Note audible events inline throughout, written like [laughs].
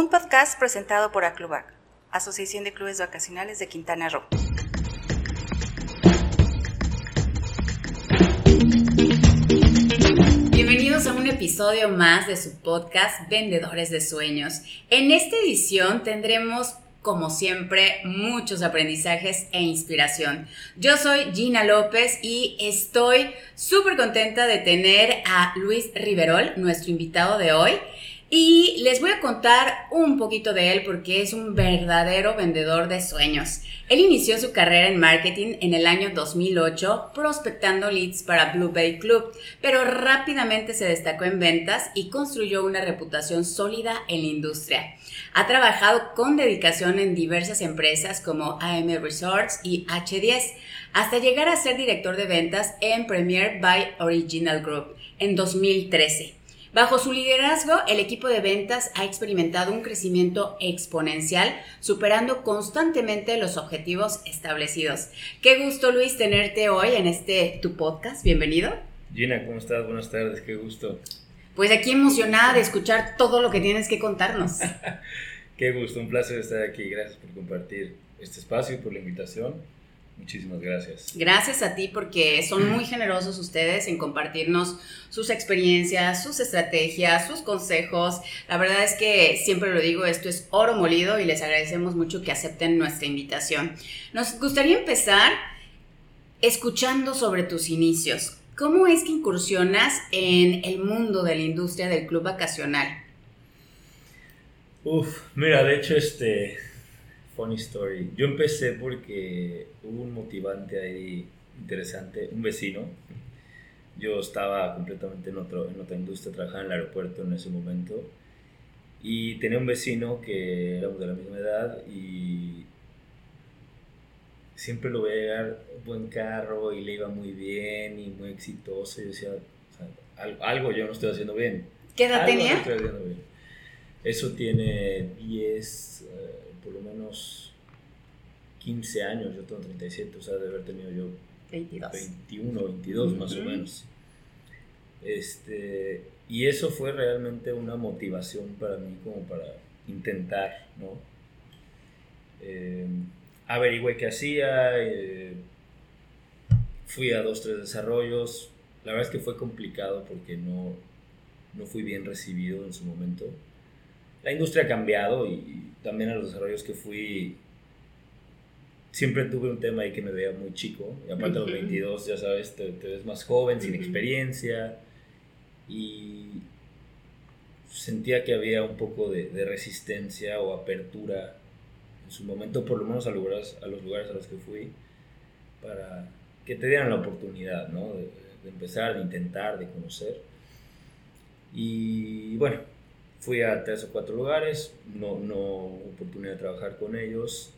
un podcast presentado por Aclubac, Asociación de Clubes Vacacionales de Quintana Roo. Bienvenidos a un episodio más de su podcast Vendedores de Sueños. En esta edición tendremos como siempre, muchos aprendizajes e inspiración. Yo soy Gina López y estoy súper contenta de tener a Luis Riverol, nuestro invitado de hoy. Y les voy a contar un poquito de él porque es un verdadero vendedor de sueños. Él inició su carrera en marketing en el año 2008 prospectando leads para Blue Bay Club, pero rápidamente se destacó en ventas y construyó una reputación sólida en la industria. Ha trabajado con dedicación en diversas empresas como AM Resorts y H10, hasta llegar a ser director de ventas en Premier by Original Group en 2013. Bajo su liderazgo, el equipo de ventas ha experimentado un crecimiento exponencial, superando constantemente los objetivos establecidos. Qué gusto, Luis, tenerte hoy en este tu podcast. Bienvenido. Gina, ¿cómo estás? Buenas tardes, qué gusto. Pues aquí emocionada de escuchar todo lo que tienes que contarnos. [laughs] qué gusto, un placer estar aquí. Gracias por compartir este espacio y por la invitación. Muchísimas gracias. Gracias a ti porque son muy generosos ustedes en compartirnos sus experiencias, sus estrategias, sus consejos. La verdad es que siempre lo digo, esto es oro molido y les agradecemos mucho que acepten nuestra invitación. Nos gustaría empezar escuchando sobre tus inicios. ¿Cómo es que incursionas en el mundo de la industria del club vacacional? Uf, mira, de hecho, este, funny story. Yo empecé porque hubo un motivante ahí interesante, un vecino. Yo estaba completamente en, otro, en otra industria, trabajaba en el aeropuerto en ese momento. Y tenía un vecino que éramos de la misma edad y siempre lo veía llegar buen carro y le iba muy bien y muy exitoso. Y decía, algo yo no estoy haciendo bien. ¿Qué edad tenía? Eso tiene 10, por lo menos 15 años, yo tengo 37, o sea, de haber tenido yo 22. 21, 22 más o menos. Este, y eso fue realmente una motivación para mí como para intentar, ¿no? Eh, averigüé qué hacía, eh, fui a dos, tres desarrollos. La verdad es que fue complicado porque no, no fui bien recibido en su momento. La industria ha cambiado y, también a los desarrollos que fui, siempre tuve un tema ahí que me veía muy chico. Y aparte de los 22, ya sabes, te, ves más joven, sin experiencia. Y sentía que había un poco de, resistencia o apertura en su momento, por lo menos a, lugares, a los lugares a los que fui, para que te dieran la oportunidad, ¿no? De, de empezar, de intentar, de conocer. Y bueno, Fui a tres o cuatro lugares, no, no oportunidad de trabajar con ellos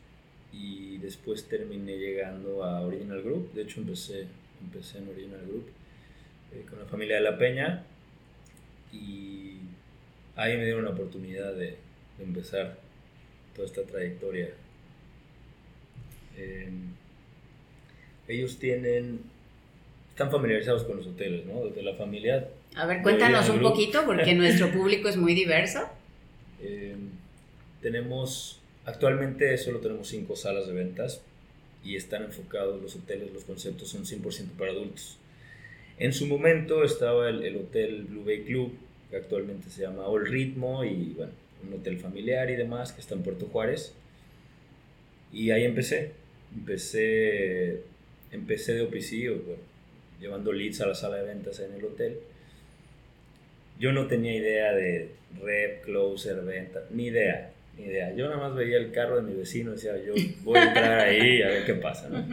y después terminé llegando a Original Group. De hecho, empecé, empecé en Original Group eh, con la familia de La Peña y ahí me dieron la oportunidad de, empezar toda esta trayectoria. Em, ellos tienen, están familiarizados con los hoteles, ¿no? Desde la familia a ver, cuéntanos un poquito, porque [laughs] nuestro público es muy diverso. Eh, tenemos, actualmente solo tenemos cinco salas de ventas y están enfocados los hoteles, los conceptos son 100% para adultos. En su momento estaba el, hotel Blue Bay Club, que actualmente se llama All Ritmo, y bueno, un hotel familiar y demás, que está en Puerto Juárez. Y ahí empecé. Empecé, empecé de OPC, llevando leads a la sala de ventas en el hotel yo no tenía idea de rep, closer, venta, ni idea, ni idea. Yo nada más veía el carro de mi vecino y decía, yo voy a entrar ahí a ver qué pasa, ¿no?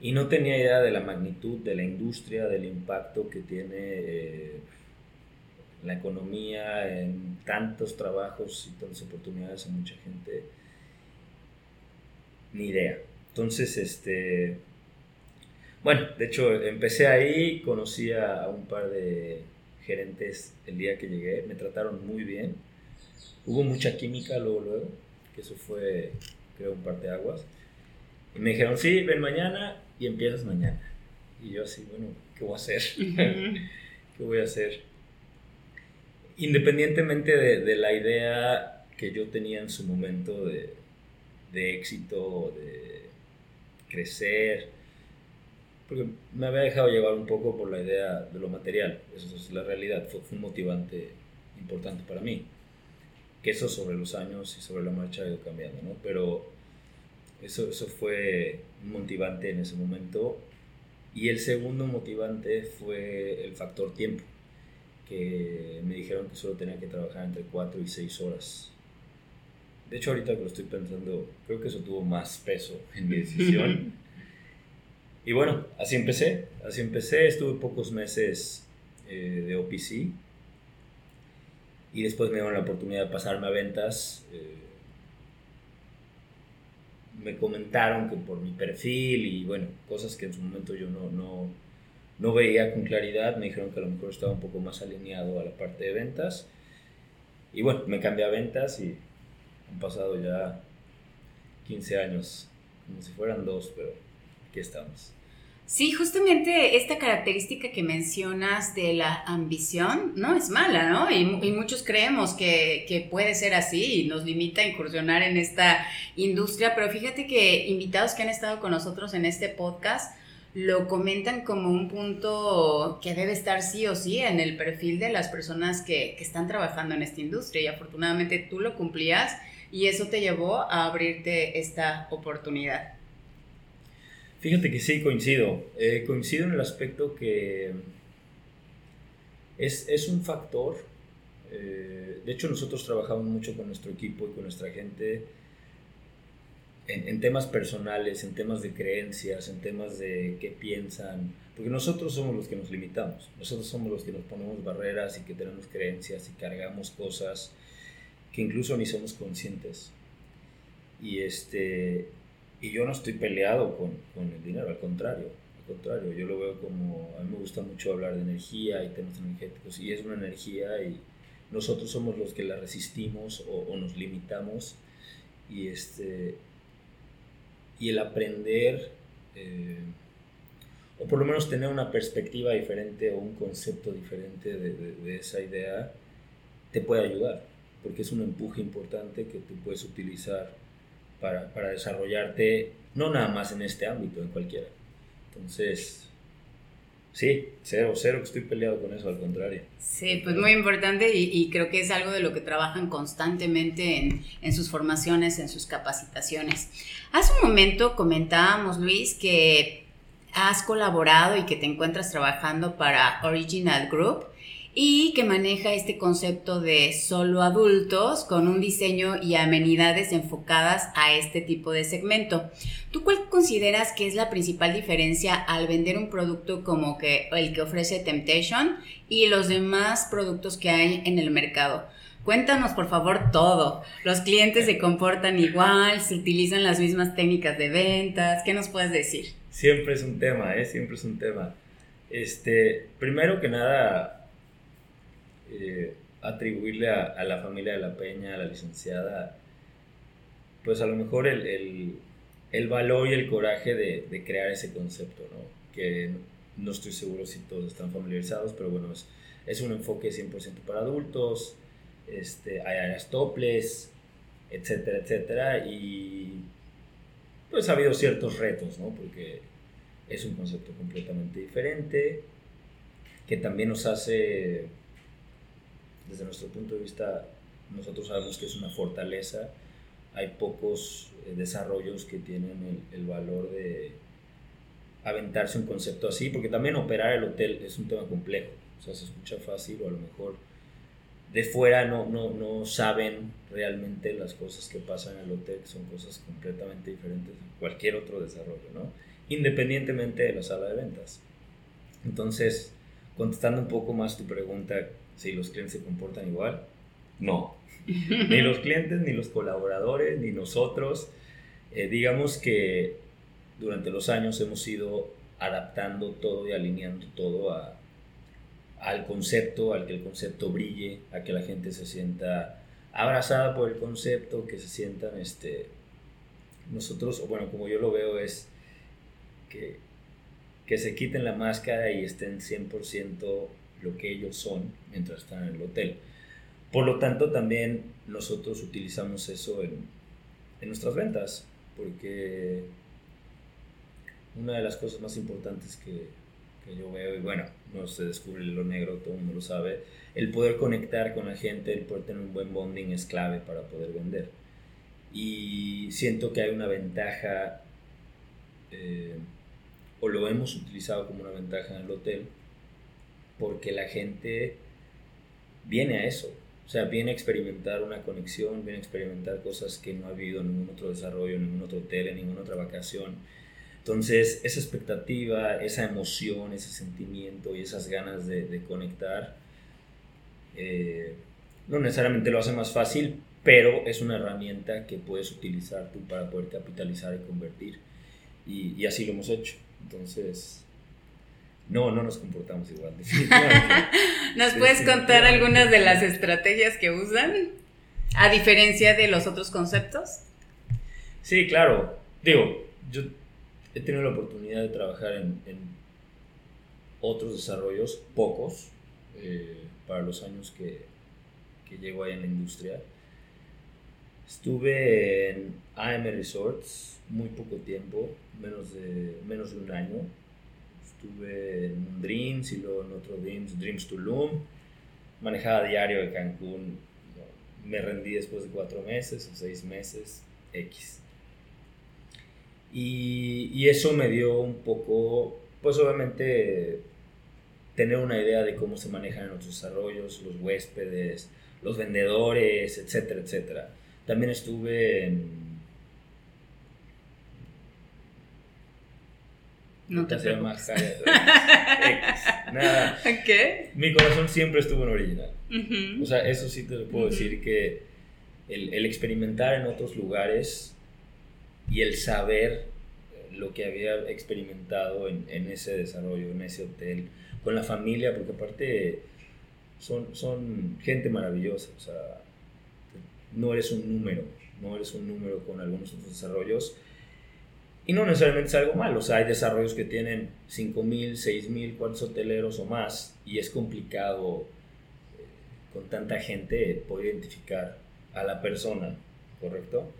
Y no tenía idea de la magnitud de la industria, del impacto que tiene eh, la economía, en tantos trabajos y tantas oportunidades a mucha gente. Ni idea. Entonces, este... Bueno, de hecho, empecé ahí, conocí a un par de gerentes el día que llegué, me trataron muy bien. Hubo mucha química luego, luego, que eso fue, creo, un par de aguas. Y me dijeron, sí, ven mañana y empiezas mañana. Y yo así, bueno, ¿qué voy a hacer? [laughs] ¿Qué voy a hacer? independientemente de, la idea que yo tenía en su momento de, de éxito, de crecer, porque me había dejado llevar un poco por la idea de lo material, eso es la realidad, fue, un motivante importante para mí, que eso sobre los años y sobre la marcha ha ido cambiando, ¿no? Pero eso, eso fue un motivante en ese momento. Y el segundo motivante fue el factor tiempo, que me dijeron que solo tenía que trabajar entre 4 y 6 horas. De hecho, ahorita que lo estoy pensando, creo que eso tuvo más peso en mi decisión. [laughs] y bueno, así empecé, así empecé, estuve pocos meses eh, de OPC y después me dieron la oportunidad de pasarme a ventas. Eh, me comentaron que por mi perfil y bueno, cosas que en su momento yo no, no, no veía con claridad, me dijeron que a lo mejor estaba un poco más alineado a la parte de ventas. Y bueno, me cambié a ventas y han pasado ya 15 años, como si fueran dos, pero aquí estamos. Sí, justamente esta característica que mencionas de la ambición no es mala, ¿no? Y, muchos creemos que, que, puede ser así y nos limita a incursionar en esta industria, pero fíjate que invitados que han estado con nosotros en este podcast lo comentan como un punto que debe estar sí o sí en el perfil de las personas que, que están trabajando en esta industria y afortunadamente tú lo cumplías y eso te llevó a abrirte esta oportunidad. Fíjate que sí, coincido. Eh, coincido en el aspecto que es, es un factor. Eh, de hecho, nosotros trabajamos mucho con nuestro equipo y con nuestra gente en, en, temas personales, en temas de creencias, en temas de qué piensan. Porque nosotros somos los que nos limitamos. Nosotros somos los que nos ponemos barreras y que tenemos creencias y cargamos cosas que incluso ni somos conscientes. Y este y yo no estoy peleado con, con, el dinero, al contrario, al contrario, yo lo veo como, a mí me gusta mucho hablar de energía y temas energéticos, y es una energía y nosotros somos los que la resistimos o, nos limitamos, y, este, y el aprender, eh, o por lo menos tener una perspectiva diferente o un concepto diferente de, de, de esa idea, te puede ayudar, porque es un empuje importante que tú puedes utilizar para, para desarrollarte, no nada más en este ámbito, en cualquiera. Entonces, Sí, cero, cero que estoy peleado con eso, al contrario. Sí, pues muy importante y, y creo que es algo de lo que trabajan constantemente en, en, sus formaciones, en sus capacitaciones. Hace un momento comentábamos, Luis, que has colaborado y que te encuentras trabajando para Original Group y que maneja este concepto de solo adultos con un diseño y amenidades enfocadas a este tipo de segmento. ¿Tú cuál consideras que es la principal diferencia al vender un producto como que el que ofrece Temptation y los demás productos que hay en el mercado? Cuéntanos por favor todo. ¿Los clientes se comportan igual? ¿Se utilizan las mismas técnicas de ventas? ¿Qué nos puedes decir? Siempre es un tema, ¿eh? Siempre es un tema. Este, primero que nada, eh, atribuirle a, la familia de la Peña, a la licenciada, pues a lo mejor el, el, valor y el coraje de, crear ese concepto, ¿no? Que no estoy seguro si todos están familiarizados, pero bueno, es, es un enfoque 100% para adultos, este, hay áreas toples, etcétera, etcétera, y pues ha habido ciertos retos, ¿no? Porque es un concepto completamente diferente, que también nos hace desde nuestro punto de vista, nosotros sabemos que es una fortaleza. Hay pocos eh, desarrollos que tienen el, el, valor de aventarse un concepto así, porque también operar el hotel es un tema complejo. O sea, se escucha fácil o a lo mejor de fuera no, no, no saben realmente las cosas que pasan en el hotel, que son cosas completamente diferentes de cualquier otro desarrollo, ¿no? Independientemente de la sala de ventas. Entonces, contestando un poco más tu pregunta, si los clientes se comportan igual, no. [laughs] ni los clientes, ni los colaboradores, ni nosotros. Eh, digamos que durante los años hemos ido adaptando todo y alineando todo a, al concepto, al que el concepto brille, a que la gente se sienta abrazada por el concepto, que se sientan, este, nosotros, bueno, como yo lo veo es que, que se quiten la máscara y estén 100% lo que ellos son mientras están en el hotel. Por lo tanto, también nosotros utilizamos eso en, nuestras ventas, porque una de las cosas más importantes que, que yo veo, y bueno, no se descubre lo negro, todo el mundo lo sabe, el poder conectar con la gente, el poder tener un buen bonding es clave para poder vender. Y siento que hay una ventaja, eh, o lo hemos utilizado como una ventaja en el hotel, porque la gente viene a eso. O sea, viene a experimentar una conexión, viene a experimentar cosas que no ha habido en ningún otro desarrollo, en ningún otro hotel, en ninguna otra vacación. Entonces, esa expectativa, esa emoción, ese sentimiento y esas ganas de, conectar, eh, no necesariamente lo hace más fácil, pero es una herramienta que puedes utilizar tú para poder capitalizar y convertir. Y, y así lo hemos hecho. Entonces, no, no nos comportamos igual. [laughs] ¿Nos puedes contar algunas de las estrategias que usan? A diferencia de los otros conceptos. Sí, claro. Digo, yo he tenido la oportunidad de trabajar en, otros desarrollos, pocos, eh, para los años que, que llevo ahí en la industria. Estuve en AM Resorts muy poco tiempo, menos de, menos de un año. Estuve en Dreams y luego en otro Dreams, Dreams Tulum. Manejaba diario de Cancún. Me rendí después de cuatro meses o seis meses, X. Y, y eso me dio un poco, pues obviamente, tener una idea de cómo se manejan los desarrollos, los huéspedes, los vendedores, etcétera, etcétera. También estuve en... No te sé más [laughs] Nada. ¿Qué? Mi corazón siempre estuvo en original. O sea, eso sí te lo puedo decir que el, el experimentar en otros lugares y el saber lo que había experimentado en, en, ese desarrollo, en ese hotel, con la familia, porque aparte son, son gente maravillosa, o sea, no eres un número, no eres un número con algunos otros desarrollos. Y no necesariamente es algo malo, o sea, hay desarrollos que tienen 5.000, 6.000 cuartos hoteleros o más, y es complicado eh, con tanta gente poder identificar a la persona, ¿correcto?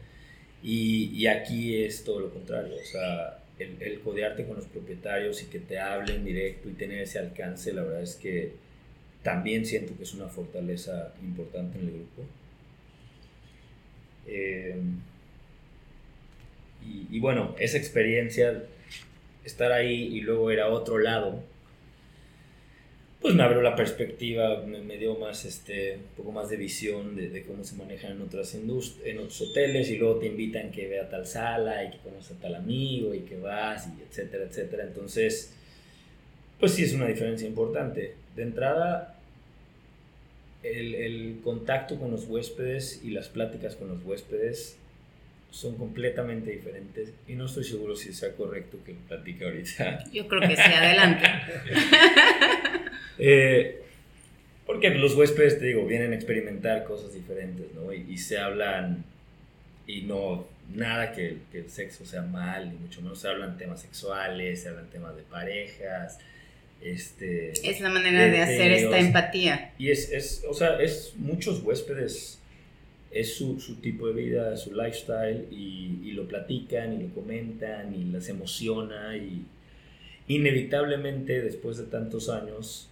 Y, aquí es todo lo contrario, o sea, el, el, codearte con los propietarios y que te hablen directo y tener ese alcance, la verdad es que también siento que es una fortaleza importante en el grupo. Eh, y, bueno, esa experiencia, estar ahí y luego ir a otro lado, pues me abrió la perspectiva, me, dio más, este, un poco más de visión de, cómo se manejan en otras en otros hoteles y luego te invitan que vea tal sala y que conoce a tal amigo y que vas y etcétera, etcétera. Entonces, pues sí es una diferencia importante. De entrada, el contacto con los huéspedes y las pláticas con los huéspedes son completamente diferentes y no estoy seguro si sea correcto que lo platique ahorita. Yo creo que sí, adelante. [laughs] eh, porque los huéspedes, te digo, vienen a experimentar cosas diferentes, ¿no? Y, se hablan, y no, nada que, que, el sexo sea mal, ni mucho menos se hablan temas sexuales, se hablan temas de parejas. Este, es la manera de, hacer esta empatía. Y es, es, o sea, es muchos huéspedes es su, su, tipo de vida, su lifestyle y, y, lo platican y lo comentan y les emociona y inevitablemente después de tantos años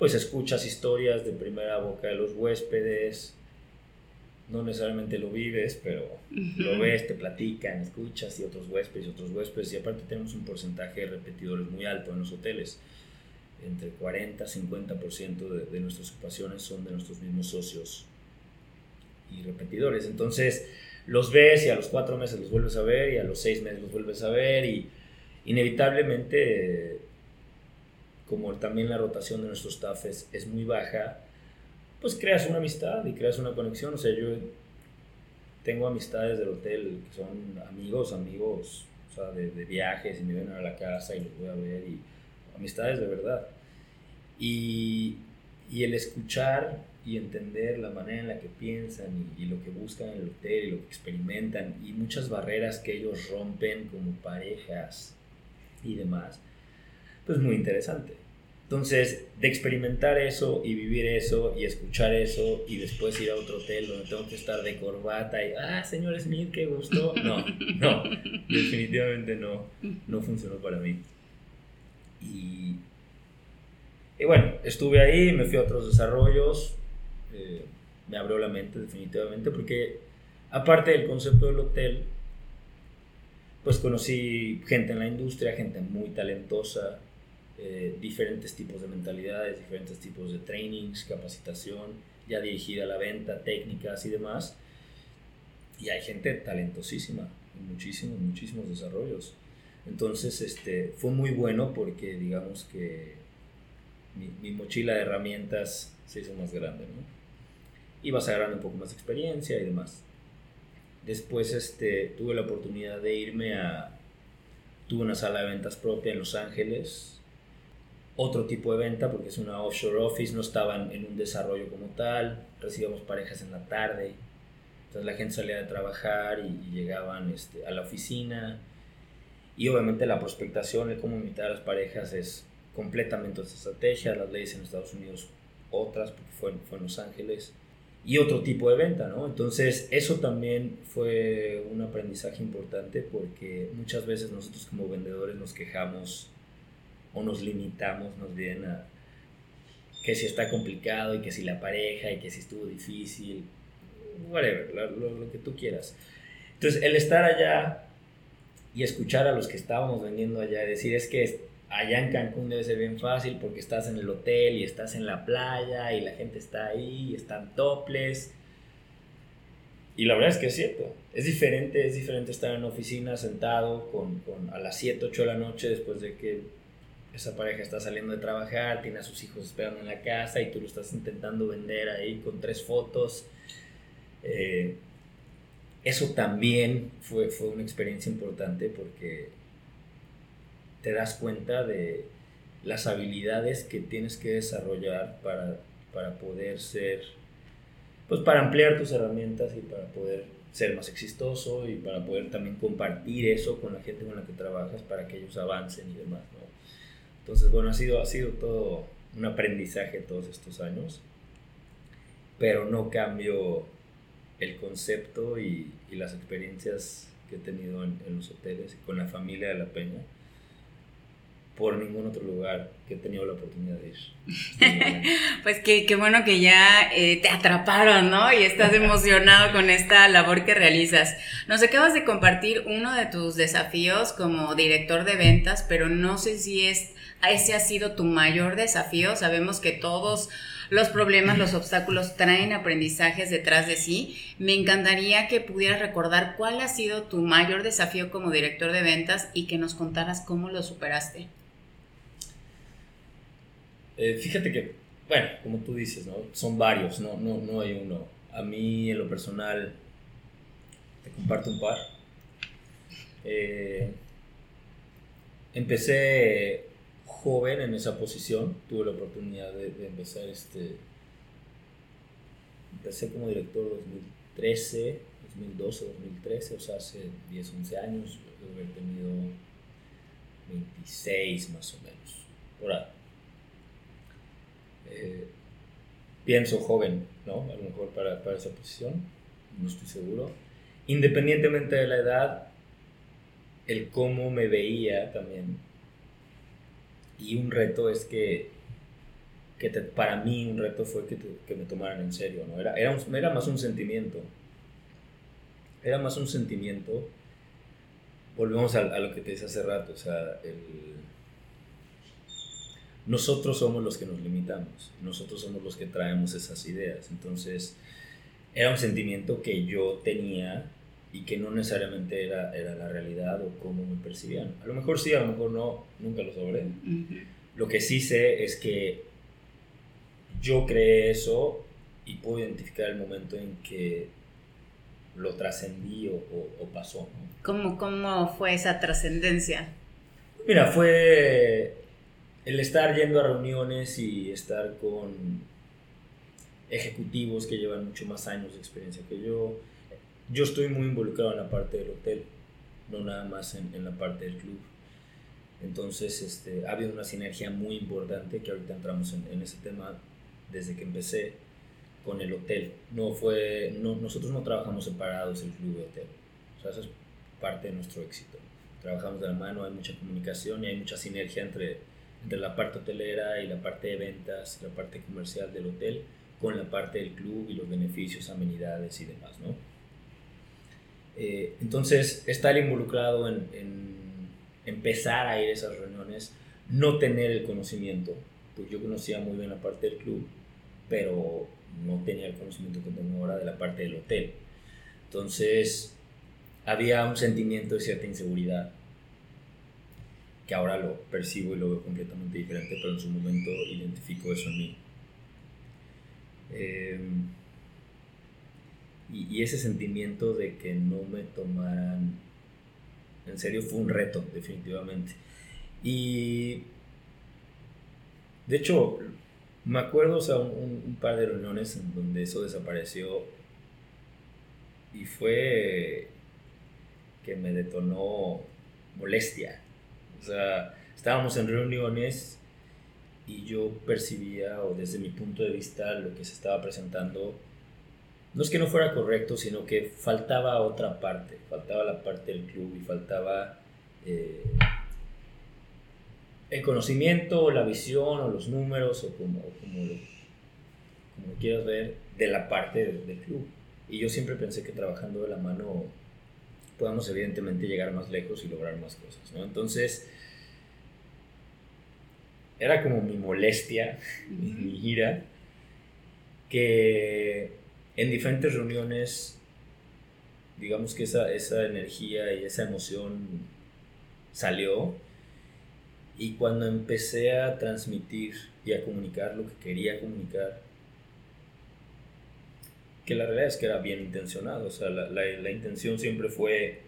pues escuchas historias de primera boca de los huéspedes, no necesariamente lo vives, pero lo ves, te platican, escuchas y otros huéspedes y otros huéspedes. Y aparte tenemos un porcentaje de repetidores muy alto en los hoteles. Entre 40 y 50% de, de nuestras ocupaciones son de nuestros mismos socios y repetidores. Entonces los ves y a los cuatro meses los vuelves a ver y a los seis meses los vuelves a ver y inevitablemente, como también la rotación de nuestros staff es, es muy baja, pues creas una amistad y creas una conexión. O sea, yo tengo amistades del hotel que son amigos, amigos, o sea, de, de, viajes y me vienen a la casa y los voy a ver y amistades de verdad. Y, y el escuchar y entender la manera en la que piensan y, lo que buscan en el hotel y lo que experimentan y muchas barreras que ellos rompen como parejas y demás, pues muy interesante. Entonces, de experimentar eso y vivir eso y escuchar eso y después ir a otro hotel donde tengo que estar de corbata y, ah, señor Smith, qué gusto. No, [laughs] no, definitivamente no, no funcionó para mí. Y, y bueno, estuve ahí, me fui a otros desarrollos, eh, me abrió la mente definitivamente porque aparte del concepto del hotel, pues conocí gente en la industria, gente muy talentosa, eh, diferentes tipos de mentalidades, diferentes tipos de trainings, capacitación, ya dirigida a la venta, técnicas y demás. Y hay gente talentosísima, muchísimos, muchísimos desarrollos. Entonces, este, fue muy bueno porque digamos que mi, mi mochila de herramientas se hizo más grande, ¿no? Ibas agarrando un poco más de experiencia y demás. Después este, tuve la oportunidad de irme a... Tuve una sala de ventas propia en Los Ángeles, otro tipo de venta porque es una offshore office, no estaban en un desarrollo como tal, recibíamos parejas en la tarde, entonces la gente salía de trabajar y, llegaban este, a la oficina. Y obviamente la prospectación, el cómo invitar a las parejas es completamente otra estrategia, las leyes en Estados Unidos otras porque fue, fue en Los Ángeles y otro tipo de venta, ¿no? Entonces eso también fue un aprendizaje importante porque muchas veces nosotros como vendedores nos quejamos o nos limitamos nos bien a que si está complicado y que si la pareja y que si estuvo difícil, whatever, lo, lo, que tú quieras. Entonces, el estar allá y escuchar a los que estábamos vendiendo allá, decir es que allá en Cancún debe ser bien fácil porque estás en el hotel y estás en la playa y la gente está ahí y están toples. Y la verdad es que es cierto. Es diferente, es diferente estar en una oficina sentado con, con a las 7, 8 de la noche después de que esa pareja está saliendo de trabajar, tiene a sus hijos esperando en la casa y tú lo estás intentando vender ahí con tres fotos. Eh, eso también fue, fue una experiencia importante porque te das cuenta de las habilidades que tienes que desarrollar para, para poder ser, pues para ampliar tus herramientas y para poder ser más exitoso y para poder también compartir eso con la gente con la que trabajas para que ellos avancen y demás, ¿no? Entonces, bueno, ha sido, ha sido todo un aprendizaje todos estos años, pero no cambio el concepto y, y las experiencias que he tenido en, en, los hoteles con la familia de La Peña por ningún otro lugar que he tenido la oportunidad de ir. [laughs] pues qué, qué, bueno que ya eh, te atraparon, ¿no? Y estás emocionado con esta labor que realizas. Nos acabas de compartir uno de tus desafíos como director de ventas, pero no sé si es ese ha sido tu mayor desafío. Sabemos que todos los problemas, los obstáculos traen aprendizajes detrás de sí. Me encantaría que pudieras recordar cuál ha sido tu mayor desafío como director de ventas y que nos contaras cómo lo superaste. Eh, fíjate que, bueno, como tú dices, ¿no? son varios, no, no, no hay uno. A mí en lo personal, te comparto un par. Eh, empecé joven en esa posición, tuve la oportunidad de, empezar este... Empecé como director 2013, 2012, 2013, o sea, hace 10, 11 años, debo haber tenido 26 más o menos, por ahí. Eh, pienso joven, ¿no? A lo mejor para, para esa posición, no estoy seguro. Independientemente de la edad, el cómo me veía también y un reto es que, que para mí un reto fue que, que, me tomaran en serio, ¿no? Era, era, más un sentimiento. Era más un sentimiento. Volvemos a, a lo que te decía hace rato, o sea, el, nosotros somos los que nos limitamos, nosotros somos los que traemos esas ideas. Entonces, era un sentimiento que yo tenía y que no necesariamente era, era la realidad o cómo me percibían. A lo mejor sí, a lo mejor no, nunca lo sabré. Lo que sí sé es que yo creé eso y puedo identificar el momento en que lo trascendí o, o, pasó. ¿Cómo, ¿Cómo fue esa trascendencia? Mira, fue el estar yendo a reuniones y estar con ejecutivos que llevan mucho más años de experiencia que yo, yo estoy muy involucrado en la parte del hotel, no nada más en, en la parte del club. Entonces este, ha habido una sinergia muy importante que ahorita entramos en, en ese tema desde que empecé con el hotel. No fue, no, nosotros no trabajamos separados el club de hotel. O sea, eso es parte de nuestro éxito. Trabajamos de la mano, hay mucha comunicación y hay mucha sinergia entre, entre la parte hotelera y la parte de ventas, la parte comercial del hotel, con la parte del club y los beneficios, amenidades y demás, ¿no? Eh, entonces, estar involucrado en, en, empezar a ir a esas reuniones, no tener el conocimiento, pues yo conocía muy bien la parte del club, pero no tenía el conocimiento que tengo ahora de la parte del hotel. Entonces, había un sentimiento de cierta inseguridad, que ahora lo percibo y lo veo completamente diferente, pero en su momento identifico eso en mí. Em, y, ese sentimiento de que no me tomaran en serio fue un reto, definitivamente. Y de hecho, me acuerdo, un, un, par de reuniones en donde eso desapareció y fue que me detonó molestia. O sea, estábamos en reuniones y yo percibía, o desde mi punto de vista, lo que se estaba presentando, no es que no fuera correcto, sino que faltaba otra parte, faltaba la parte del club y faltaba eh, el conocimiento, o la visión, o los números, o como, como, lo, como quieras ver, de la parte del, del club. Y yo siempre pensé que trabajando de la mano podamos evidentemente llegar más lejos y lograr más cosas, ¿no? Entonces, era como mi molestia, [laughs] mi ira, que en diferentes reuniones, digamos que esa, esa energía y esa emoción salió, y cuando empecé a transmitir y a comunicar lo que quería comunicar, que la realidad es que era bien intencionado, o sea, la, la, intención siempre fue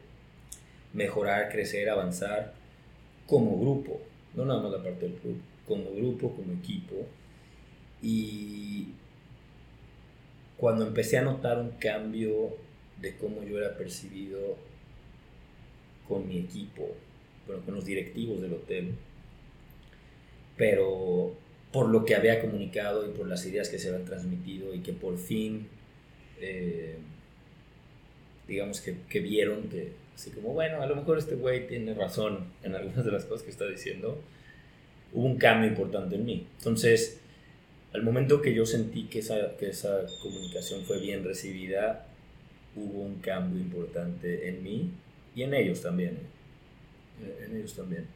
mejorar, crecer, avanzar como grupo, no nada más la parte del club, como grupo, como equipo. Y cuando empecé a notar un cambio de cómo yo era percibido con mi equipo, bueno, con los directivos del hotel, pero por lo que había comunicado y por las ideas que se habían transmitido y que por fin eh, digamos que, que, vieron que, así como, bueno, a lo mejor este güey tiene razón en algunas de las cosas que está diciendo, hubo un cambio importante en mí. Entonces, al momento que yo sentí que esa, que esa comunicación fue bien recibida, hubo un cambio importante en mí y en ellos también. ¿eh? En ellos también.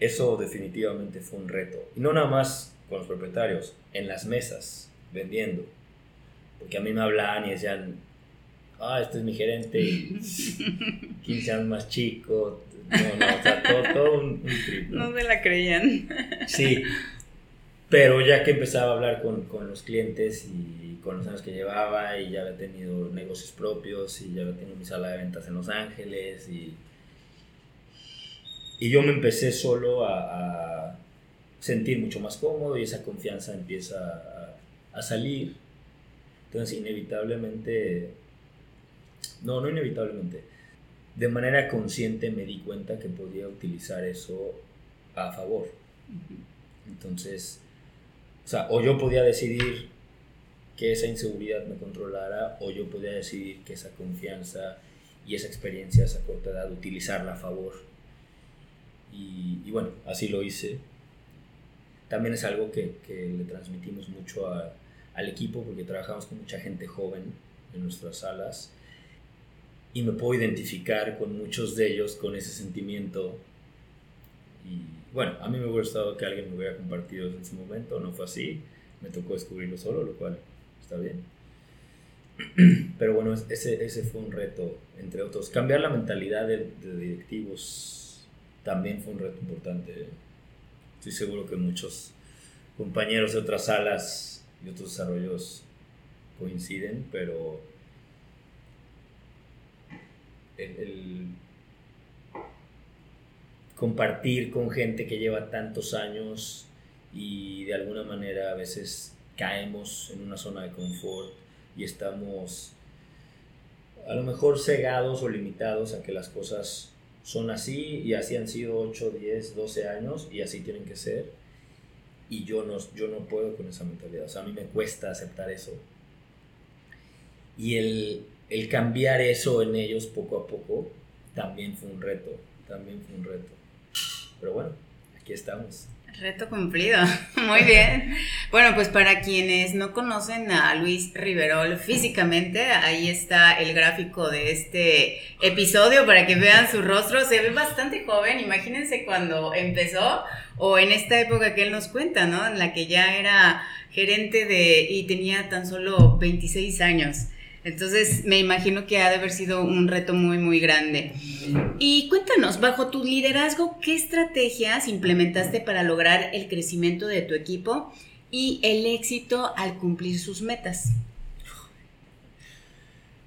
Eso definitivamente fue un reto. Y no nada más con los propietarios, en las mesas, vendiendo porque a mí me hablaban y decían, ah, este es mi gerente, [laughs] y 15 años más chico, no, no, o sea, todo, todo un, un trip, ¿no? no se la creían. Sí, pero ya que empezaba a hablar con, con, los clientes y con los años que llevaba y ya había tenido negocios propios y ya había tenido mi sala de ventas en Los Ángeles y, y yo me empecé solo a, a sentir mucho más cómodo y esa confianza empieza a, a salir entonces, inevitablemente, no, no inevitablemente, de manera consciente me di cuenta que podía utilizar eso a favor. Entonces, o sea, o yo podía decidir que esa inseguridad me controlara, o yo podía decidir que esa confianza y esa experiencia a esa corta edad, utilizarla a favor. Y, y bueno, así lo hice. También es algo que, que le transmitimos mucho a, al equipo porque trabajamos con mucha gente joven en nuestras salas y me puedo identificar con muchos de ellos con ese sentimiento. Y bueno, a mí me hubiera gustado que alguien me hubiera compartido en su momento, no fue así, me tocó descubrirlo solo, lo cual está bien. [clears throat] Pero bueno, ese, ese fue un reto, entre otros. Cambiar la mentalidad de, de directivos también fue un reto importante. Estoy seguro que muchos compañeros de otras salas y otros desarrollos coinciden, pero el, compartir con gente que lleva tantos años y de alguna manera a veces caemos en una zona de confort y estamos a lo mejor cegados o limitados a que las cosas son así y así han sido 8, 10, 12 años y así tienen que ser. Y yo no, yo no puedo con esa mentalidad. O sea, a mí me cuesta aceptar eso. Y el, el cambiar eso en ellos poco a poco también fue un reto. También fue un reto. Pero bueno, aquí estamos. Reto cumplido, [laughs] muy bien. Bueno, pues para quienes no conocen a Luis Riverol físicamente, ahí está el gráfico de este episodio para que vean su rostro. Se ve bastante joven, imagínense cuando empezó o en esta época que él nos cuenta, ¿no? En la que ya era gerente de y tenía tan solo 26 años. Entonces me imagino que ha de haber sido un reto muy, muy grande. Y cuéntanos, bajo tu liderazgo, ¿qué estrategias implementaste para lograr el crecimiento de tu equipo y el éxito al cumplir sus metas?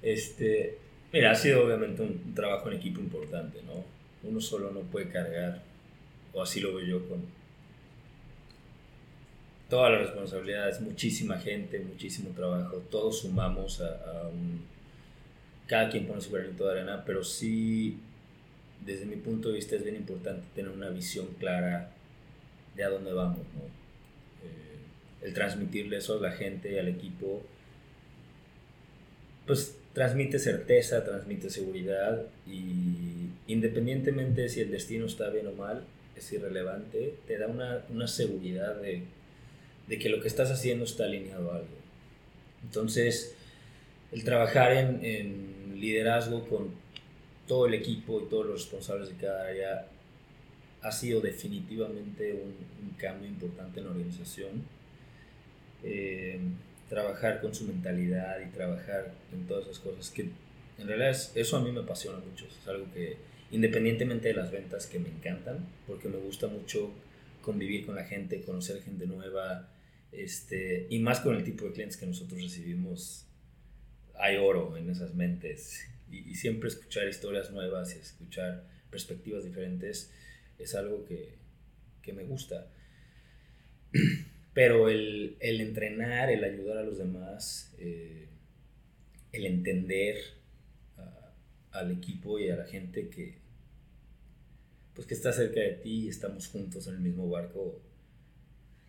Este, mira, ha sido obviamente un trabajo en equipo importante, ¿no? Uno solo no puede cargar, o así lo veo yo con, toda la responsabilidad, es muchísima gente, muchísimo trabajo, todos sumamos a, un... Cada quien pone su granito de arena, pero sí, desde mi punto de vista es bien importante tener una visión clara de a dónde vamos, ¿no? Eh, el transmitirle eso a la gente al equipo, pues transmite certeza, transmite seguridad y independientemente si el destino está bien o mal, es irrelevante, te da una, una seguridad de de que lo que estás haciendo está alineado a algo. Entonces, el trabajar en, liderazgo con todo el equipo y todos los responsables de cada área ha sido definitivamente un, cambio importante en la organización. Eh, trabajar con su mentalidad y trabajar en todas esas cosas que en realidad eso a mí me apasiona mucho. Es algo que independientemente de las ventas que me encantan, porque me gusta mucho convivir con la gente, conocer gente nueva, este, y más con el tipo de clientes que nosotros recibimos, hay oro en esas mentes. Y, siempre escuchar historias nuevas y escuchar perspectivas diferentes es algo que, que me gusta. Pero el, el, entrenar, el ayudar a los demás, eh, el entender al equipo y a la gente que, pues que está cerca de ti y estamos juntos en el mismo barco,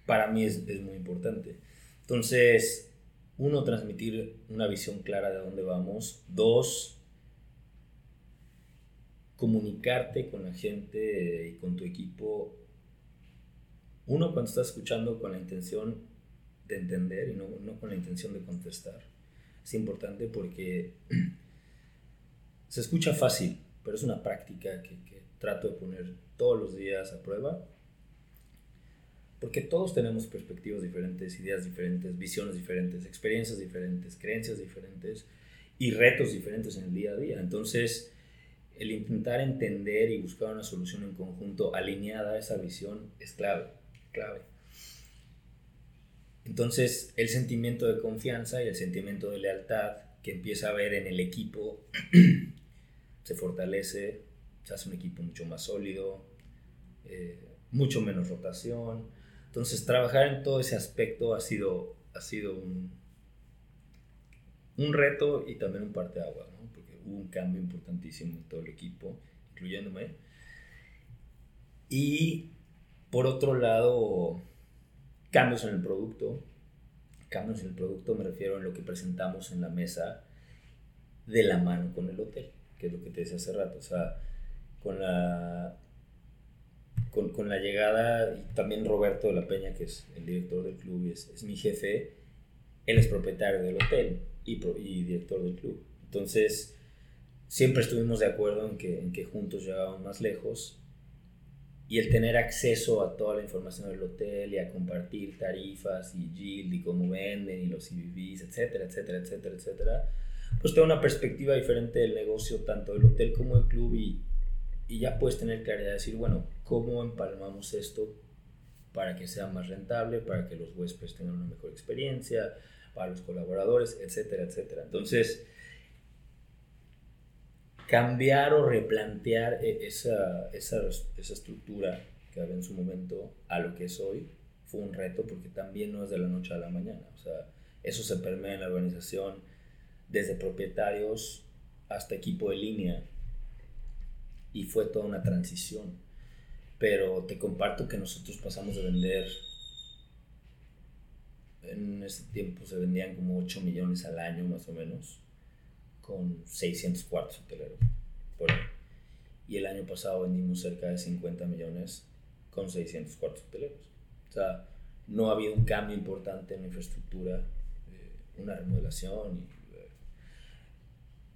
para mí es, es muy importante. Entonces, uno, transmitir una visión clara de dónde vamos. Dos, comunicarte con la gente y con tu equipo. Uno, cuando estás escuchando con la intención de entender y no, no con la intención de contestar. Es importante porque [clears throat] se escucha fácil, pero es una práctica que, que trato de poner todos los días a prueba porque todos tenemos perspectivas diferentes, ideas diferentes, visiones diferentes, experiencias diferentes, creencias diferentes y retos diferentes en el día a día. Entonces, el intentar entender y buscar una solución en conjunto alineada a esa visión es clave, clave. Entonces, el sentimiento de confianza y el sentimiento de lealtad que empieza a haber en el equipo [clears throat] se fortalece, se hace un equipo mucho más sólido, eh, mucho menos rotación, entonces, trabajar en todo ese aspecto ha sido, ha sido un, un reto y también un parte agua, ¿no? porque hubo un cambio importantísimo en todo el equipo, incluyéndome. Y por otro lado, cambios en el producto. Cambios en el producto me refiero a lo que presentamos en la mesa de la mano con el hotel, que es lo que te decía hace rato. O sea, con la con, la llegada, y también Roberto de la Peña, que es el director del club y es, mi jefe, él es propietario del hotel y, director del club. Entonces, siempre estuvimos de acuerdo en que, en que juntos llegábamos más lejos y el tener acceso a toda la información del hotel y a compartir tarifas y yield y cómo venden y los IBBs, etcétera, etcétera, etcétera, etcétera, pues te da una perspectiva diferente del negocio, tanto del hotel como del club y, y ya puedes tener claridad de decir, bueno, ¿cómo empalmamos esto para que sea más rentable, para que los huéspedes tengan una mejor experiencia, para los colaboradores, etcétera, etcétera? Entonces, cambiar o replantear e-, esa, esa, esa estructura que había en su momento a lo que es hoy fue un reto porque también no es de la noche a la mañana. O sea, eso se permea en la organización desde propietarios hasta equipo de línea y fue toda una transición. Pero te comparto que nosotros pasamos de vender, en ese tiempo se vendían como 8 millones al año más o menos, con 600 cuartos hoteleros. Por Y el año pasado vendimos cerca de 50 millones con 600 cuartos hoteleros. O sea, no ha habido un cambio importante en la infraestructura, eh, una remodelación, eh,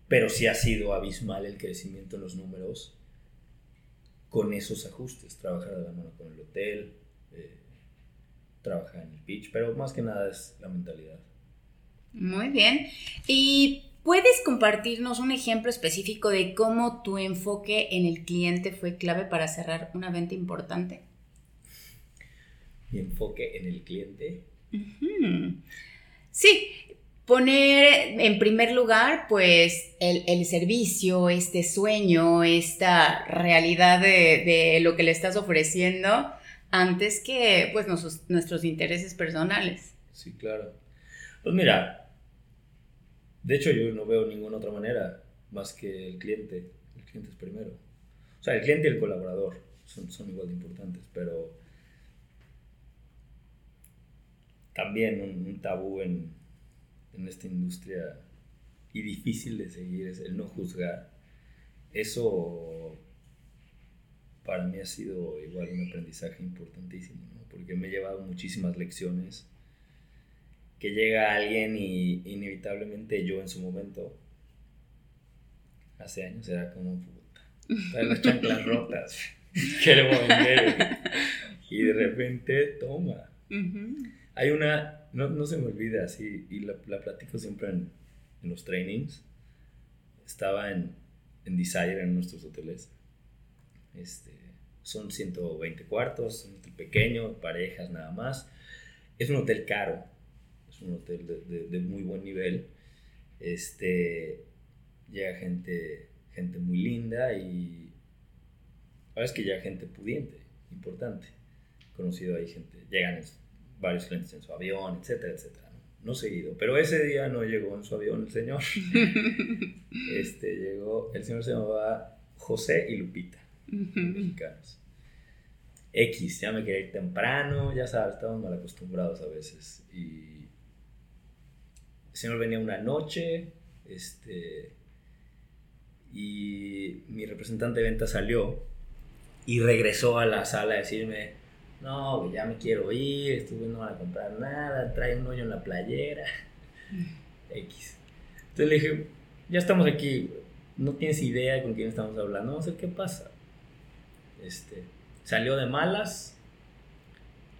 pero sí ha sido abismal el crecimiento en los números con esos ajustes, trabajar de la mano con el hotel, eh, trabajar en el pitch, pero más que nada es la mentalidad. Muy bien. ¿Y puedes compartirnos un ejemplo específico de cómo tu enfoque en el cliente fue clave para cerrar una venta importante? mi enfoque en el cliente. Sí, poner en primer lugar pues el, servicio, este sueño, esta realidad de, lo que le estás ofreciendo antes que pues nuestros intereses personales. Sí, claro. Pues mira, de hecho yo no veo ninguna otra manera más que el cliente. El cliente es primero. O sea, el cliente y el colaborador son, son igual de importantes, pero también un, tabú en, en, esta industria y difícil de seguir es el no juzgar. Eso para mí ha sido igual un aprendizaje importantísimo, porque me he llevado muchísimas lecciones que llega alguien y inevitablemente yo en su momento, hace años, era como puta, las chanclas [laughs] rotas, [laughs] quiero vender. [laughs] Y de repente, toma. Hay una, no, no, se me olvida así, y la, la platico siempre en, en, los trainings. Estaba en, en Desire, en nuestros hoteles. Este, son 120 cuartos, un hotel pequeño, parejas nada más. Es un hotel caro, es un hotel de, de, muy buen nivel. Este, llega gente, gente muy linda y ahora es que llega gente pudiente, importante. Conocido ahí gente, llegan varios clientes en su avión, etcétera, etcétera. No, seguido, pero ese día no llegó en su avión el señor. [laughs] este, llegó, el señor se llamaba José y Lupita, mexicanos. X, ya me quería ir temprano, ya sabes, estábamos mal acostumbrados a veces. Y el señor venía una noche, este, y mi representante de venta salió y regresó a la sala a decirme, no, ya me quiero ir, estuve no van a comprar nada, trae un hoyo en la playera, [laughs] X. Entonces le dije, ya estamos aquí, no tienes idea con quién estamos hablando, no sé qué pasa. Este, salió de malas,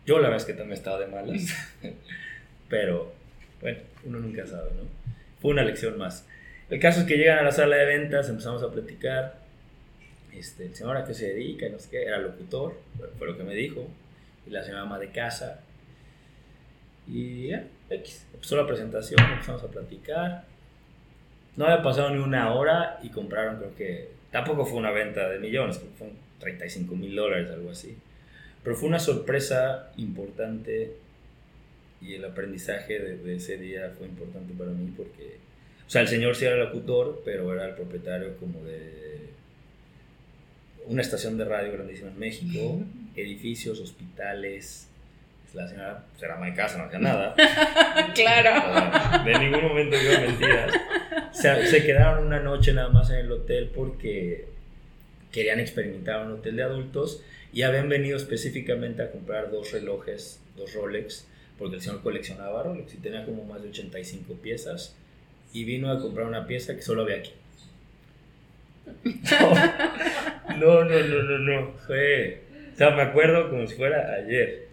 yo la verdad es que también estaba de malas, [laughs] [laughs] pero bueno, uno nunca sabe, ¿no? Fue una lección más. El caso es que llegan a la sala de ventas, empezamos a platicar, este, el señor a qué se dedica, no sé qué, era locutor, fue lo que me dijo, y la señora ama de casa. Y ya, X. Empezó la presentación, empezamos a platicar. No había pasado ni una hora y compraron, creo que. Tampoco fue una venta de millones, creo que fueron 35 mil dólares, algo así. Pero fue una sorpresa importante y el aprendizaje de, ese día fue importante para mí porque. O sea, el señor sí era el locutor, pero era el propietario como de una estación de radio grandísima en México, edificios, hospitales. La señora pues, era de casa, no hacía nada. [laughs] claro. De ningún momento digo mentiras. Se, se quedaron una noche nada más en el hotel porque querían experimentar un hotel de adultos y habían venido específicamente a comprar dos relojes, dos Rolex, porque el señor coleccionaba Rolex y tenía como más de 85 piezas y vino a comprar una pieza que solo había aquí. No, [laughs] no, no, no, no. Fue. O sea, me acuerdo como si fuera ayer.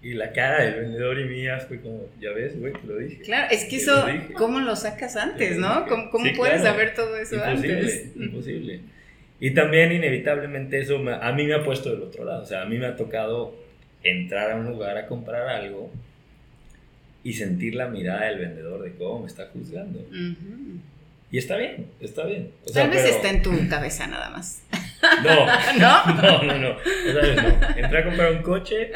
Y la cara del vendedor y mía fue como, ya ves, güey, te lo dije. Claro, es que eso, ¿cómo lo sacas antes, no? ¿Cómo, cómo puedes saber todo eso imposible, antes? Imposible. Y también, inevitablemente, eso a mí me ha puesto del otro lado. O sea, a mí me ha tocado entrar a un lugar a comprar algo y sentir la mirada del vendedor de cómo me está juzgando. Y está bien, está bien. Tal vez está en tu cabeza nada más. [laughs] [laughs] No, ¿No? No, no, no. no. Entré a comprar un coche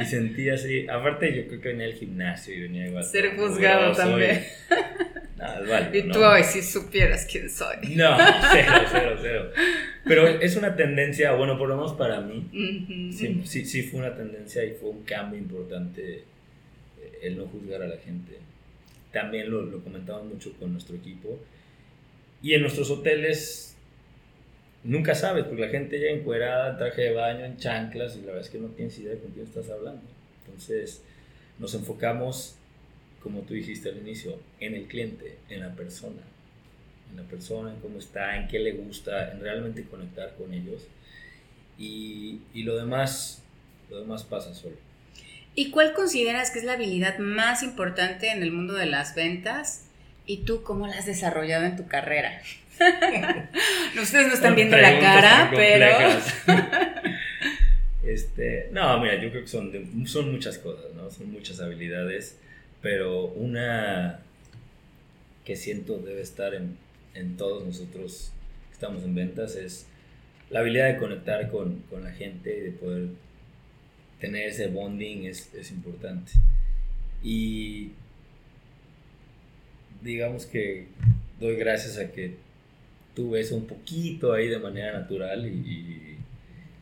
y sentí así. Aparte, yo creo que venía al gimnasio y venía igual. Ser juzgado también. [laughs] Nada, válido, Y tú ¿no? hoy si supieras quién soy. No, cero, cero, cero. Pero es una tendencia, bueno, por lo menos para mí, Ujú. sí, sí, sí fue una tendencia y fue un cambio importante eh, el no juzgar a la gente. También lo, lo comentamos mucho con nuestro equipo. Y en nuestros hoteles nunca sabes, porque la gente llega encuerada, en traje de baño, en chanclas, y la verdad es que no tienes idea de con quién estás hablando. Entonces nos enfocamos, como tú dijiste al inicio, en el cliente, en la persona. En la persona, en cómo está, en qué le gusta, en realmente conectar con ellos. Y, y lo demás, lo demás pasa solo. ¿Y cuál consideras que es la habilidad más importante en el mundo de las ventas? ¿Y tú cómo la has desarrollado en tu carrera? [laughs] Ustedes no están viendo la cara, pero... [laughs] este, no, mira, yo creo que son, de- son muchas cosas, ¿no? Son muchas habilidades, pero una que siento debe estar en, en todos nosotros que estamos en ventas es la habilidad de conectar con, con la gente y de poder tener ese bonding es, es importante. Y digamos que doy gracias a que tuve eso un poquito ahí de manera natural y, y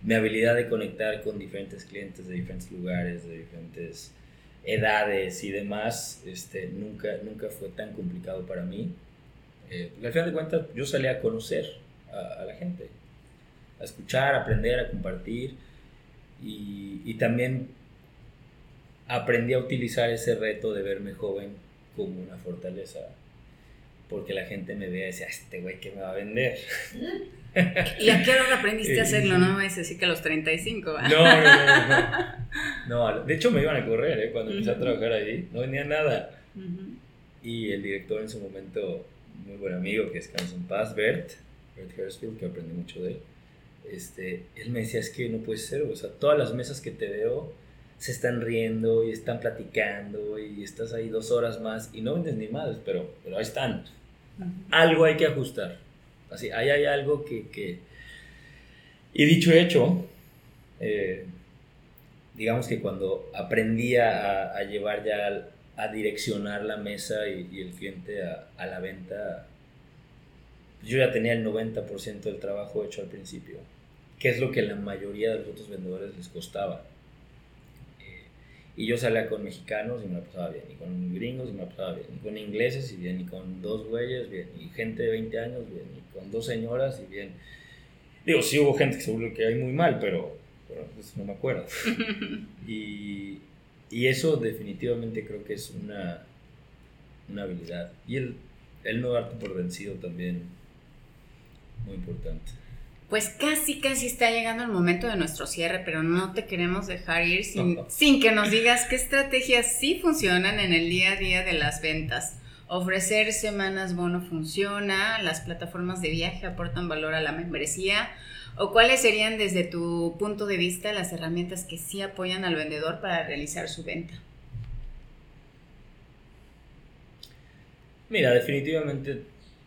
mi habilidad de conectar con diferentes clientes de diferentes lugares, de diferentes edades y demás, este, nunca, nunca fue tan complicado para mí. Eh, porque al final de cuentas yo salía a conocer a, a la gente, a escuchar, a aprender, a compartir y, y también aprendí a utilizar ese reto de verme joven como una fortaleza. Porque la gente me veía y decía, este güey que me va a vender. [laughs] ¿Y a qué hora aprendiste a [laughs] hacerlo? No a decir que a los 35, ¿va? No, no, no, no. No, de hecho me iban a correr, ¿eh? Cuando empecé a trabajar ahí. No venía nada. Y el director en su momento, muy buen amigo, que es en Paz, Bert, Bert Hersfield, que aprendí mucho de él, este, él me decía, es que no puede ser, o sea, todas las mesas que te veo se están riendo y están platicando y estás ahí dos horas más y no vendes ni madres, pero, pero ahí están. Algo hay que ajustar. Así, ahí hay algo que... que... Y dicho hecho, eh, digamos que cuando aprendí a, a llevar ya al- a direccionar la mesa y, y el cliente a, a la venta, yo ya tenía el 90% del trabajo hecho al principio, que es lo que la mayoría de los otros vendedores les costaba. Y yo salía con mexicanos y me la pasaba bien, y con gringos y me la pasaba bien, y con ingleses y bien, y con dos güeyes bien, y gente de 20 años bien, y con dos señoras y bien. Digo, sí hubo gente que seguro que hay muy mal, pero, pero pues, no me acuerdo. [laughs] Y, y eso definitivamente creo que es una, una habilidad. Y el, el no darte por vencido también, muy importante. Pues casi, casi está llegando el momento de nuestro cierre, pero no te queremos dejar ir sin, sin que nos digas qué estrategias sí funcionan en el día a día de las ventas. Ofrecer semanas bono funciona, las plataformas de viaje aportan valor a la membresía, o cuáles serían desde tu punto de vista las herramientas que sí apoyan al vendedor para realizar su venta. Mira, definitivamente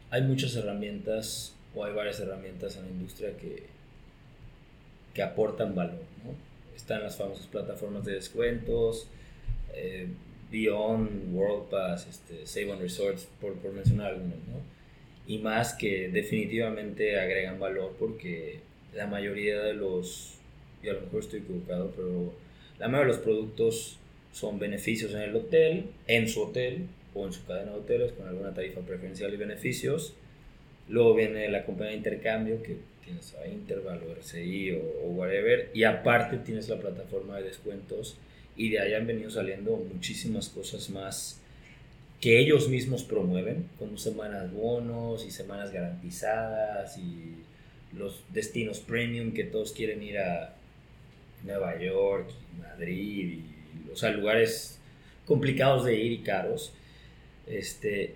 hay muchas herramientas o hay varias herramientas en la industria que, que aportan valor. ¿no? Están las famosas plataformas de descuentos, eh, Beyond, World Pass, este, Save on Resorts, por, por mencionar algunos. ¿no? Y más que definitivamente agregan valor porque la mayoría de los, y a lo mejor estoy equivocado, pero la mayoría de los productos son beneficios en el hotel, en su hotel o en su cadena de hoteles con alguna tarifa preferencial y beneficios. Luego viene la compañía de intercambio que tienes a Interval o RCI o, o whatever. Y aparte tienes la plataforma de descuentos y de ahí han venido saliendo muchísimas cosas más que ellos mismos promueven, como semanas bonos y semanas garantizadas y los destinos premium que todos quieren ir a Nueva York, Madrid, y, o sea, lugares complicados de ir y caros. Este,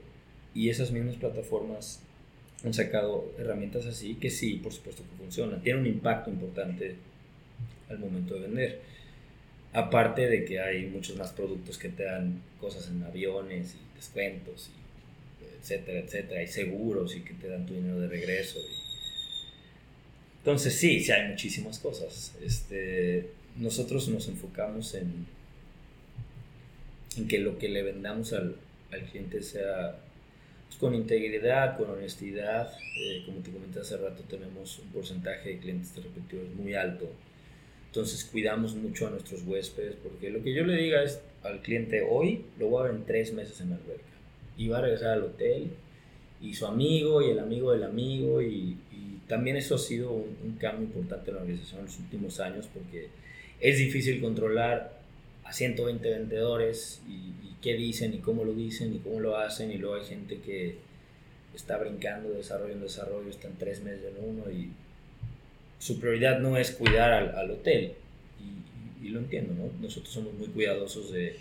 y esas mismas plataformas han sacado herramientas así que sí, por supuesto que funcionan. Tiene un impacto importante al momento de vender. Aparte de que hay muchos más productos que te dan cosas en aviones y descuentos, etcétera, etcétera, y seguros y que te dan tu dinero de regreso. Entonces sí, sí hay muchísimas cosas. Este, nosotros nos enfocamos en, en que lo que le vendamos al, al cliente sea con integridad, con honestidad. Eh, como te comenté hace rato, tenemos un porcentaje de clientes repetidores muy alto. Entonces cuidamos mucho a nuestros huéspedes porque lo que yo le diga es al cliente hoy lo voy a ver en tres meses en la alberca y va a regresar al hotel y su amigo y el amigo del amigo y, también eso ha sido un, cambio importante en la organización en los últimos años porque es difícil controlar a 120 vendedores y, qué dicen y cómo lo dicen y cómo lo hacen y luego hay gente que está brincando de desarrollo en desarrollo, están tres meses en uno y su prioridad no es cuidar al, hotel y, lo entiendo, ¿no? Nosotros somos muy cuidadosos de,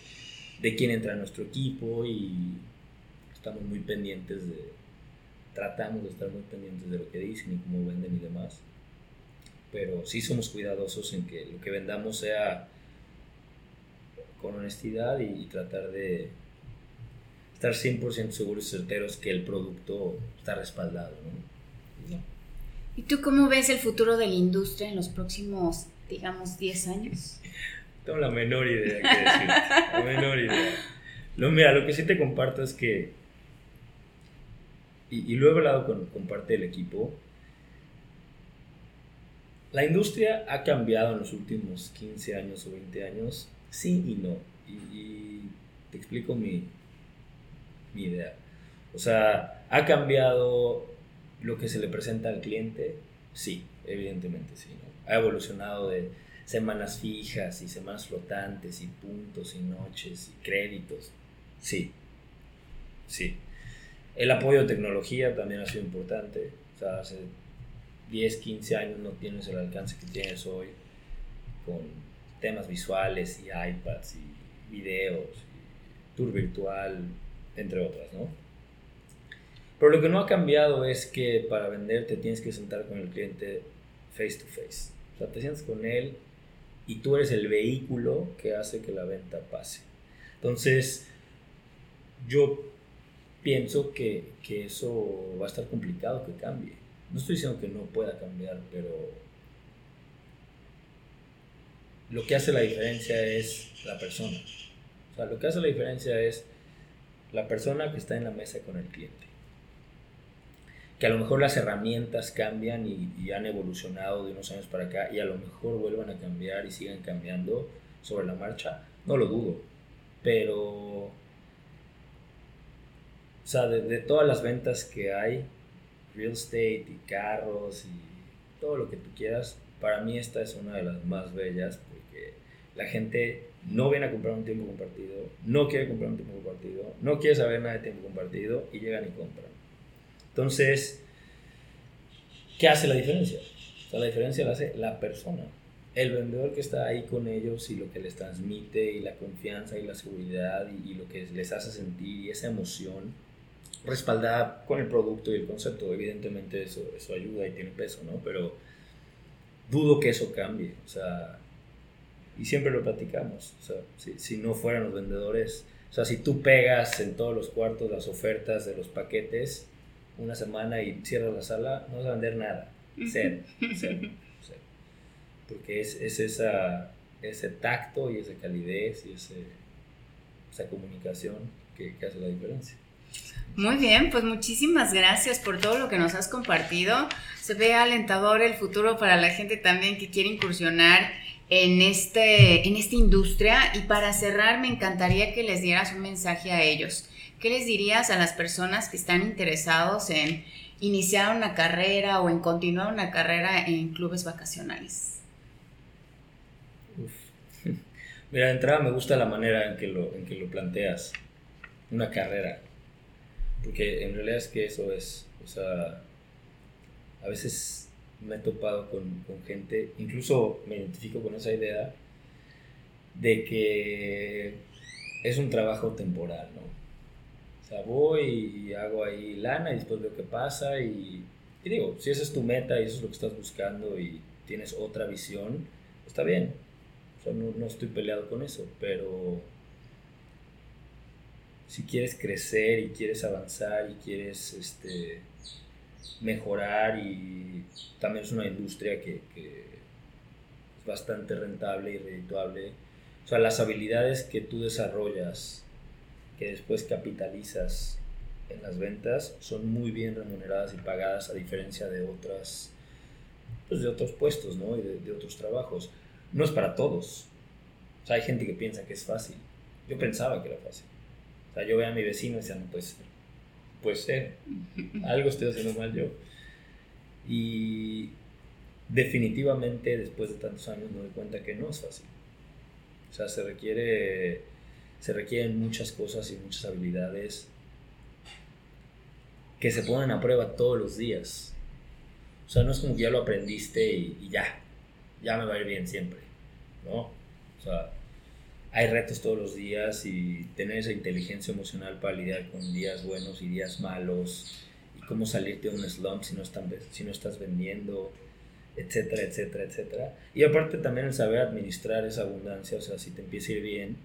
de quién entra en nuestro equipo y estamos muy pendientes de, tratamos de estar muy pendientes de lo que dicen y cómo venden y demás. Pero sí somos cuidadosos en que lo que vendamos sea con honestidad y, tratar de estar 100% seguros y certeros que el producto está respaldado. ¿Y tú cómo ves el futuro de la industria en los próximos, digamos, 10 años? [laughs] Tengo la menor idea que decir. la menor idea. Lo, mira, lo que sí te comparto es que y, luego he hablado con, con parte del equipo, la industria ha cambiado en los últimos 15 años o 20 años, sí y no. Y, te explico mi, idea. O sea, ¿ha cambiado lo que se le presenta al cliente? Sí, evidentemente sí. ¿no? Ha evolucionado de semanas fijas y semanas flotantes y puntos y noches y créditos. Sí, sí. El apoyo de tecnología también ha sido importante. O sea, hace 10, 15 años no tienes el alcance que tienes hoy con temas visuales y iPads y videos, y tour virtual, entre otras, ¿no? Pero lo que no ha cambiado es que para vender te tienes que sentar con el cliente face to face. O sea, te sientas con él y tú eres el vehículo que hace que la venta pase. Entonces, yo pienso que, que, eso va a estar complicado que cambie. No estoy diciendo que no pueda cambiar, pero lo que hace la diferencia es la persona. O sea, lo que hace la diferencia es la persona que está en la mesa con el cliente. Que a lo mejor las herramientas cambian y, y han evolucionado de unos años para acá y a lo mejor vuelvan a cambiar y sigan cambiando sobre la marcha. No lo dudo. Pero o sea, de, todas las ventas que hay, real estate y carros y todo lo que tú quieras, para mí esta es una de las más bellas la gente no viene a comprar un tiempo compartido, no quiere comprar un tiempo compartido, no quiere saber nada de tiempo compartido y llegan y compran. Entonces, ¿qué hace la diferencia? O sea, la diferencia la hace la persona. El vendedor que está ahí con ellos y lo que les transmite y la confianza y la seguridad y, lo que les hace sentir y esa emoción respaldada con el producto y el concepto. Evidentemente eso, eso ayuda y tiene peso, ¿no? Pero dudo que eso cambie. O sea, y siempre lo platicamos. O sea, si, si, no fueran los vendedores, o sea, si tú pegas en todos los cuartos las ofertas de los paquetes una semana y cierras la sala, no vas a vender nada. [laughs] Cero, cero, Porque es, es esa, ese tacto y esa calidez y ese, esa comunicación que, que hace la diferencia. Muy bien, pues muchísimas gracias por todo lo que nos has compartido. Se ve alentador el futuro para la gente también que quiere incursionar en, este, en esta industria. Y para cerrar, me encantaría que les dieras un mensaje a ellos. ¿Qué les dirías a las personas que están interesados en iniciar una carrera o en continuar una carrera en clubes vacacionales? [laughs] Mira, de entrada me gusta la manera en que lo, en que lo planteas. Una carrera porque en realidad es que eso es, o sea, a veces me he topado con, con gente, incluso me identifico con esa idea de que es un trabajo temporal, ¿no? O sea, voy y hago ahí lana y después veo qué pasa y, y, digo, si esa es tu meta y eso es lo que estás buscando y tienes otra visión, está bien. O sea, no, no estoy peleado con eso, pero si quieres crecer y quieres avanzar y quieres este, mejorar y también es una industria que, es bastante rentable y redituable. O sea, las habilidades que tú desarrollas, que después capitalizas en las ventas son muy bien remuneradas y pagadas a diferencia de otras pues de otros puestos ¿no? y de, otros trabajos. No es para todos. O sea hay gente que piensa que es fácil. Yo pensaba que era fácil. O sea yo veía a mi vecino y decía no puede puede ser algo estoy haciendo mal yo y definitivamente después de tantos años me doy cuenta que no es fácil o sea se requiere se requieren muchas cosas y muchas habilidades que se ponen a prueba todos los días. O sea, no es como que ya lo aprendiste y, ya, ya me va a ir bien siempre, ¿no? O sea, hay retos todos los días y tener esa inteligencia emocional para lidiar con días buenos y días malos y cómo salirte de un slump si no, están, si no estás vendiendo, etcétera, etcétera, etcétera. Y aparte también el saber administrar esa abundancia, o sea, si te empieza a ir bien,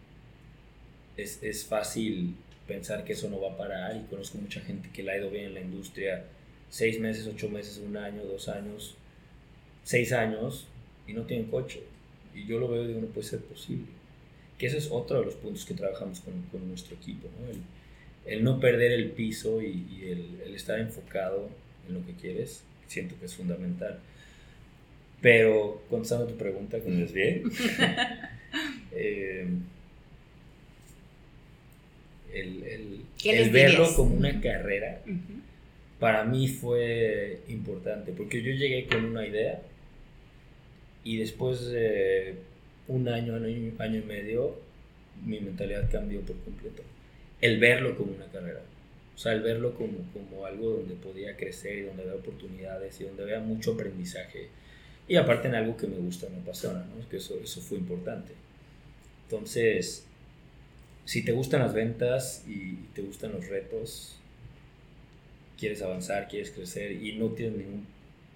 es, es fácil pensar que eso no va a parar y conozco mucha gente que le ha ido bien en la industria seis meses, ocho meses, un año, dos años, seis años y no tienen coche. Y yo lo veo y digo, no puede ser posible. Que ese es otro de los puntos que trabajamos con, con nuestro equipo, ¿no? el, el, no perder el piso y, y el, el, estar enfocado en lo que quieres, siento que es fundamental. Pero contestando a tu pregunta, que me desvié, eh, el, [laughs] verlo como una carrera, para mí fue importante, porque yo llegué con una idea y después de un año, año, año y medio, mi mentalidad cambió por completo. El verlo como una carrera. O sea, el verlo como, como algo donde podía crecer y donde vea oportunidades y donde vea mucho aprendizaje. Y aparte en algo que me gusta, me apasiona, ¿no? Que eso, eso fue importante. Entonces, si te gustan las ventas y te gustan los retos, quieres avanzar, quieres crecer y no tienes ningún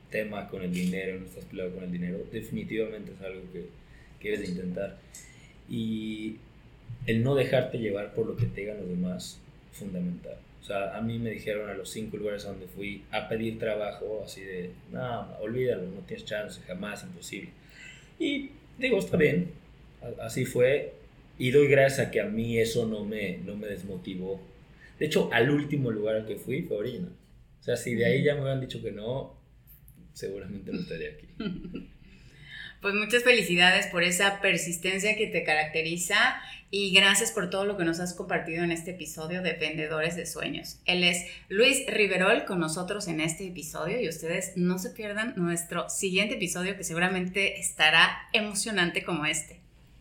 tema con el dinero, no estás peleado con el dinero, definitivamente es algo que, quieres debes de intentar. Y el no dejarte llevar por lo que te digan los demás, fundamental. O sea, a mí me dijeron a los cinco lugares a donde fui a pedir trabajo, así de, no, olvídalo, no tienes chance, jamás, imposible. Y digo, está bien, así fue, y doy gracias a que a mí eso no me, no me desmotivó. De hecho, al último lugar al que fui fue Orina. O sea, si de ahí ya me hubieran dicho que no, seguramente no estaría aquí. [laughs] Pues muchas felicidades por esa persistencia que te caracteriza y gracias por todo lo que nos has compartido en este episodio de Vendedores de Sueños. Él es Luis Riverol con nosotros en este episodio y ustedes no se pierdan nuestro siguiente episodio que seguramente estará emocionante como este.